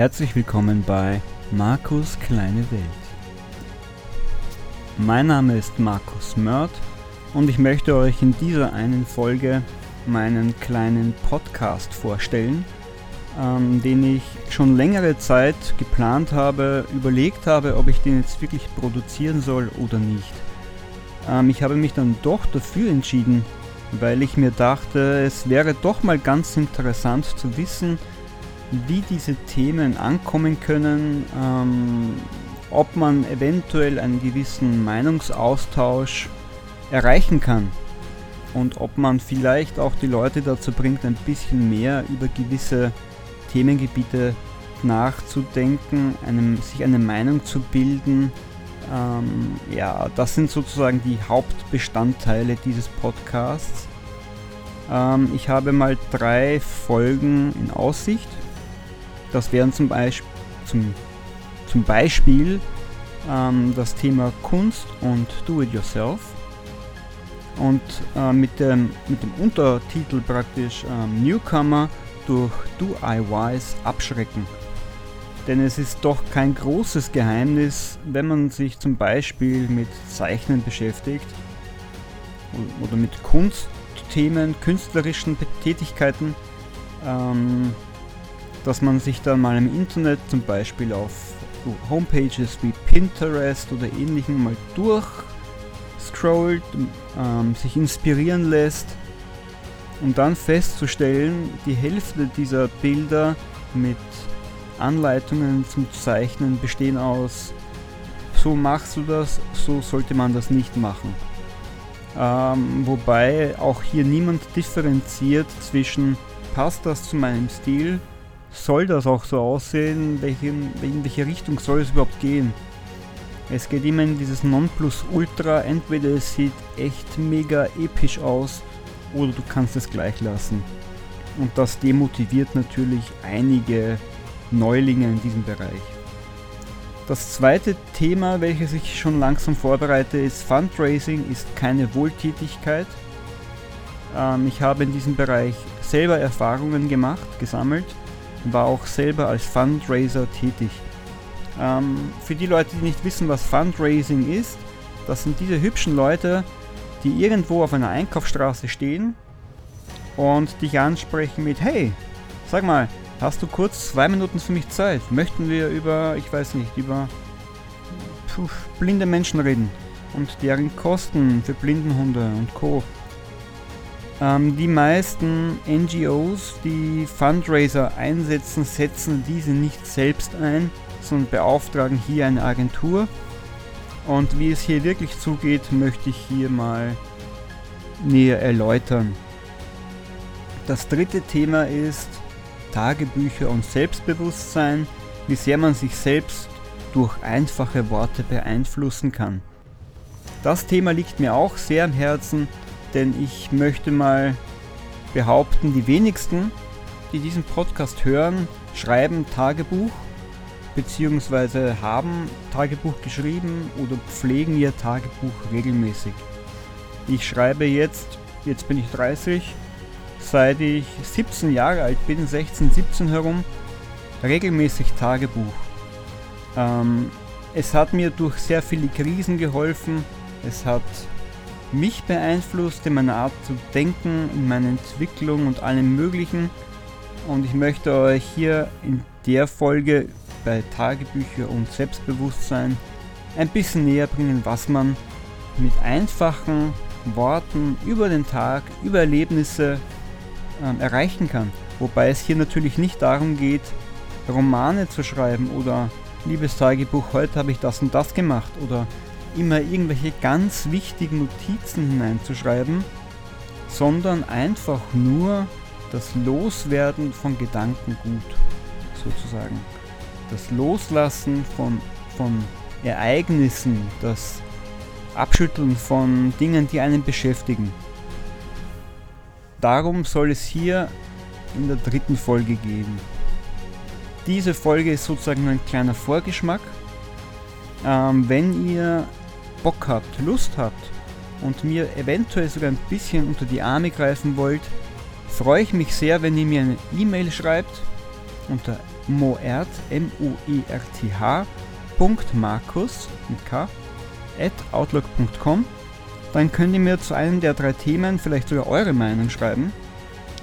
Herzlich willkommen bei Markus kleine Welt. Mein Name ist Markus Mörd und ich möchte euch in dieser einen Folge meinen kleinen Podcast vorstellen, ähm, den ich schon längere Zeit geplant habe, überlegt habe, ob ich den jetzt wirklich produzieren soll oder nicht. Ähm, ich habe mich dann doch dafür entschieden, weil ich mir dachte, es wäre doch mal ganz interessant zu wissen, wie diese Themen ankommen können, ähm, ob man eventuell einen gewissen Meinungsaustausch erreichen kann und ob man vielleicht auch die Leute dazu bringt, ein bisschen mehr über gewisse Themengebiete nachzudenken, einem, sich eine Meinung zu bilden. Ähm, ja, das sind sozusagen die Hauptbestandteile dieses Podcasts. Ähm, ich habe mal drei Folgen in Aussicht. Das wären zum Beispiel, zum, zum Beispiel ähm, das Thema Kunst und Do-it-yourself. Und äh, mit, dem, mit dem Untertitel praktisch ähm, Newcomer durch Do-I-Wise abschrecken. Denn es ist doch kein großes Geheimnis, wenn man sich zum Beispiel mit Zeichnen beschäftigt oder mit Kunstthemen, künstlerischen Tätigkeiten, ähm, dass man sich dann mal im Internet zum Beispiel auf Homepages wie Pinterest oder ähnlichem mal durchscrollt, ähm, sich inspirieren lässt, um dann festzustellen, die Hälfte dieser Bilder mit Anleitungen zum Zeichnen bestehen aus, so machst du das, so sollte man das nicht machen. Ähm, wobei auch hier niemand differenziert zwischen passt das zu meinem Stil soll das auch so aussehen? Welche, in welche Richtung soll es überhaupt gehen? Es geht immer in dieses Nonplusultra. Entweder es sieht echt mega episch aus oder du kannst es gleich lassen. Und das demotiviert natürlich einige Neulinge in diesem Bereich. Das zweite Thema, welches ich schon langsam vorbereite, ist Fundraising ist keine Wohltätigkeit. Ähm, ich habe in diesem Bereich selber Erfahrungen gemacht, gesammelt war auch selber als Fundraiser tätig. Ähm, für die Leute, die nicht wissen, was Fundraising ist, das sind diese hübschen Leute, die irgendwo auf einer Einkaufsstraße stehen und dich ansprechen mit, hey, sag mal, hast du kurz zwei Minuten für mich Zeit? Möchten wir über, ich weiß nicht, über puh, blinde Menschen reden und deren Kosten für Blindenhunde und Co. Ähm, die meisten NGOs, die Fundraiser einsetzen, setzen diese nicht selbst ein, sondern beauftragen hier eine Agentur. Und wie es hier wirklich zugeht, möchte ich hier mal näher erläutern. Das dritte Thema ist Tagebücher und Selbstbewusstsein, wie sehr man sich selbst durch einfache Worte beeinflussen kann. Das Thema liegt mir auch sehr am Herzen denn ich möchte mal behaupten, die wenigsten, die diesen Podcast hören, schreiben Tagebuch bzw. haben Tagebuch geschrieben oder pflegen ihr Tagebuch regelmäßig. Ich schreibe jetzt, jetzt bin ich 30, seit ich 17 Jahre alt bin, 16, 17 herum, regelmäßig Tagebuch. Ähm, es hat mir durch sehr viele Krisen geholfen, es hat mich beeinflusst in meiner Art zu denken, in meiner Entwicklung und allem Möglichen. Und ich möchte euch hier in der Folge bei Tagebücher und Selbstbewusstsein ein bisschen näher bringen, was man mit einfachen Worten über den Tag, über Erlebnisse ähm, erreichen kann. Wobei es hier natürlich nicht darum geht, Romane zu schreiben oder liebes Tagebuch, heute habe ich das und das gemacht oder immer irgendwelche ganz wichtigen Notizen hineinzuschreiben, sondern einfach nur das Loswerden von Gedankengut sozusagen. Das Loslassen von, von Ereignissen, das Abschütteln von Dingen, die einen beschäftigen. Darum soll es hier in der dritten Folge gehen. Diese Folge ist sozusagen ein kleiner Vorgeschmack. Ähm, wenn ihr Bock habt, Lust habt und mir eventuell sogar ein bisschen unter die Arme greifen wollt, freue ich mich sehr, wenn ihr mir eine E-Mail schreibt unter moert, M-O-E-R-T-H, Markus mit K, at outlook.com. Dann könnt ihr mir zu einem der drei Themen vielleicht sogar eure Meinung schreiben.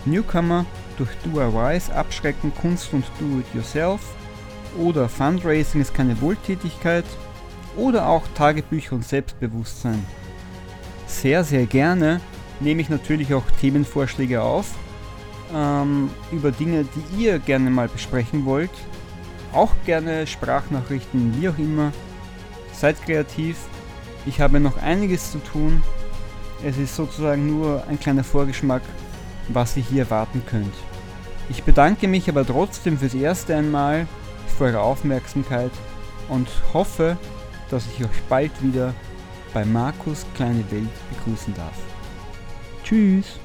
Newcomer durch DIYs abschrecken, Kunst und Do-it-yourself. Oder Fundraising ist keine Wohltätigkeit. Oder auch Tagebücher und Selbstbewusstsein. Sehr, sehr gerne nehme ich natürlich auch Themenvorschläge auf ähm, über Dinge, die ihr gerne mal besprechen wollt. Auch gerne Sprachnachrichten, wie auch immer. Seid kreativ. Ich habe noch einiges zu tun. Es ist sozusagen nur ein kleiner Vorgeschmack, was ihr hier erwarten könnt. Ich bedanke mich aber trotzdem fürs erste einmal für eure Aufmerksamkeit und hoffe, dass ich euch bald wieder bei Markus Kleine Welt begrüßen darf. Tschüss!